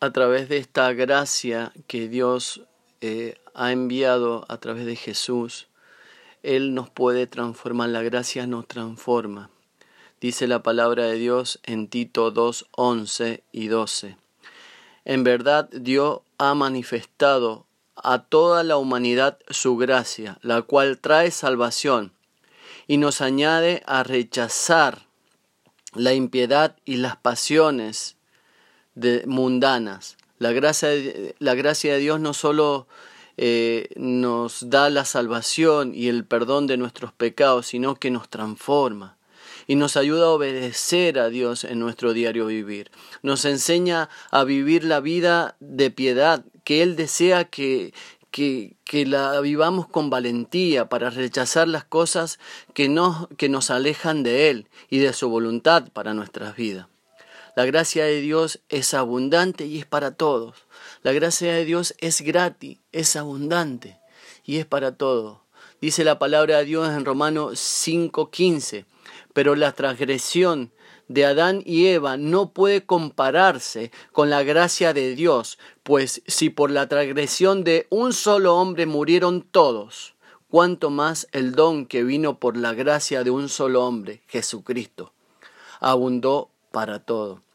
a través de esta gracia que Dios eh, ha enviado a través de Jesús, Él nos puede transformar, la gracia nos transforma. Dice la palabra de Dios en Tito 2, 11 y 12. En verdad Dios ha manifestado a toda la humanidad su gracia, la cual trae salvación, y nos añade a rechazar la impiedad y las pasiones de, mundanas. La gracia, la gracia de Dios no solo eh, nos da la salvación y el perdón de nuestros pecados, sino que nos transforma y nos ayuda a obedecer a Dios en nuestro diario vivir. Nos enseña a vivir la vida de piedad que Él desea que, que, que, la vivamos con valentía para rechazar las cosas que, no, que nos alejan de Él y de su voluntad para nuestras vidas. La gracia de Dios es abundante y es para todos. La gracia de Dios es gratis, es abundante y es para todos. Dice la palabra de Dios en Romanos 5:15 pero la transgresión de Adán y Eva no puede compararse con la gracia de Dios, pues si por la transgresión de un solo hombre murieron todos, cuanto más el don que vino por la gracia de un solo hombre, Jesucristo, abundó para todo.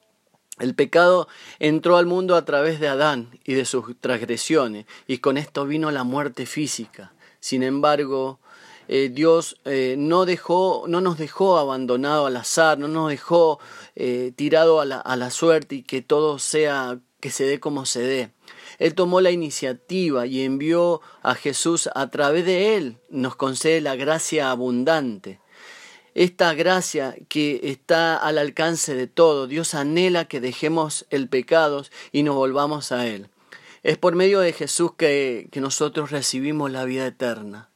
El pecado entró al mundo a través de Adán y de sus transgresiones, y con esto vino la muerte física. Sin embargo, eh, Dios eh, no, dejó, no nos dejó abandonado al azar, no nos dejó eh, tirado a la, a la suerte y que todo sea, que se dé como se dé. Él tomó la iniciativa y envió a Jesús a través de él, nos concede la gracia abundante. Esta gracia que está al alcance de todo, Dios anhela que dejemos el pecado y nos volvamos a Él. Es por medio de Jesús que, que nosotros recibimos la vida eterna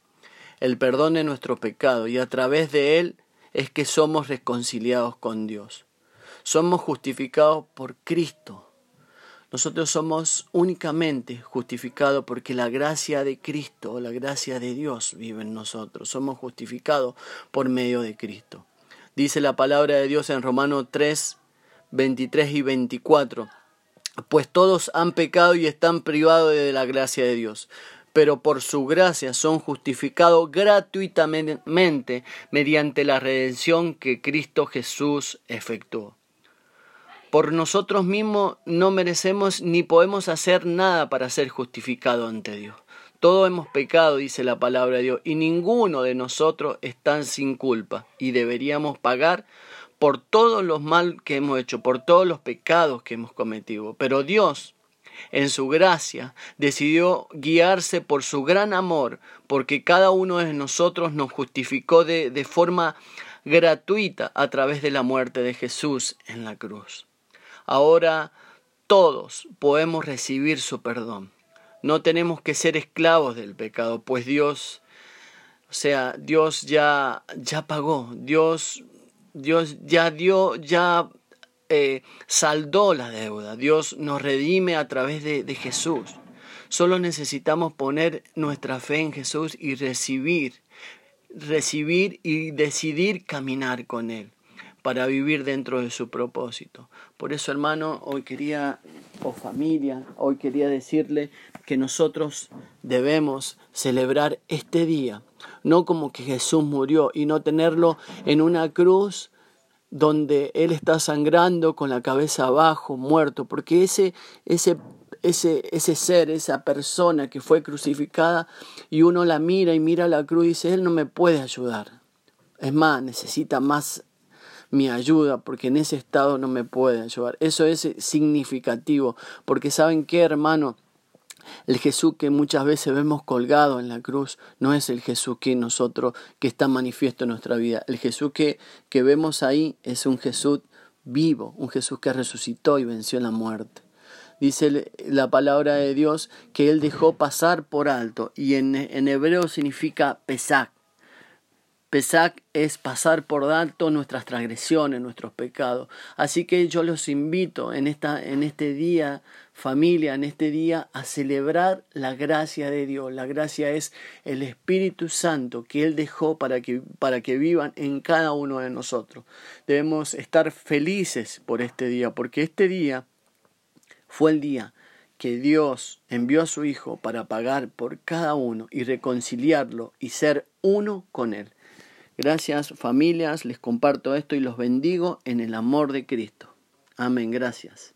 el perdón de nuestro pecado y a través de él es que somos reconciliados con Dios. Somos justificados por Cristo. Nosotros somos únicamente justificados porque la gracia de Cristo, la gracia de Dios vive en nosotros. Somos justificados por medio de Cristo. Dice la palabra de Dios en Romanos 3, 23 y 24. Pues todos han pecado y están privados de la gracia de Dios pero por su gracia son justificados gratuitamente mediante la redención que Cristo Jesús efectuó. Por nosotros mismos no merecemos ni podemos hacer nada para ser justificados ante Dios. Todos hemos pecado, dice la palabra de Dios, y ninguno de nosotros está sin culpa, y deberíamos pagar por todos los mal que hemos hecho, por todos los pecados que hemos cometido. Pero Dios, en su gracia, decidió guiarse por su gran amor, porque cada uno de nosotros nos justificó de, de forma gratuita a través de la muerte de Jesús en la cruz. Ahora todos podemos recibir su perdón. No tenemos que ser esclavos del pecado, pues Dios, o sea, Dios ya, ya pagó, Dios, Dios ya dio, ya eh, saldó la deuda, Dios nos redime a través de, de Jesús. Solo necesitamos poner nuestra fe en Jesús y recibir, recibir y decidir caminar con Él para vivir dentro de su propósito. Por eso, hermano, hoy quería, o familia, hoy quería decirle que nosotros debemos celebrar este día, no como que Jesús murió y no tenerlo en una cruz donde Él está sangrando con la cabeza abajo, muerto, porque ese, ese, ese, ese ser, esa persona que fue crucificada, y uno la mira y mira la cruz y dice, Él no me puede ayudar. Es más, necesita más mi ayuda, porque en ese estado no me puede ayudar. Eso es significativo, porque ¿saben qué, hermano? El Jesús que muchas veces vemos colgado en la cruz no es el Jesús que nosotros, que está manifiesto en nuestra vida. El Jesús que, que vemos ahí es un Jesús vivo, un Jesús que resucitó y venció la muerte. Dice la palabra de Dios que Él dejó pasar por alto y en, en hebreo significa pesac. Pesac es pasar por alto nuestras transgresiones, nuestros pecados. Así que yo los invito en, esta, en este día familia en este día a celebrar la gracia de Dios. La gracia es el Espíritu Santo que Él dejó para que, para que vivan en cada uno de nosotros. Debemos estar felices por este día, porque este día Fue el día que Dios envió a su Hijo para pagar por cada uno y reconciliarlo y ser uno con Él. Gracias familias, les comparto esto y los bendigo en el amor de Cristo. Amén, gracias.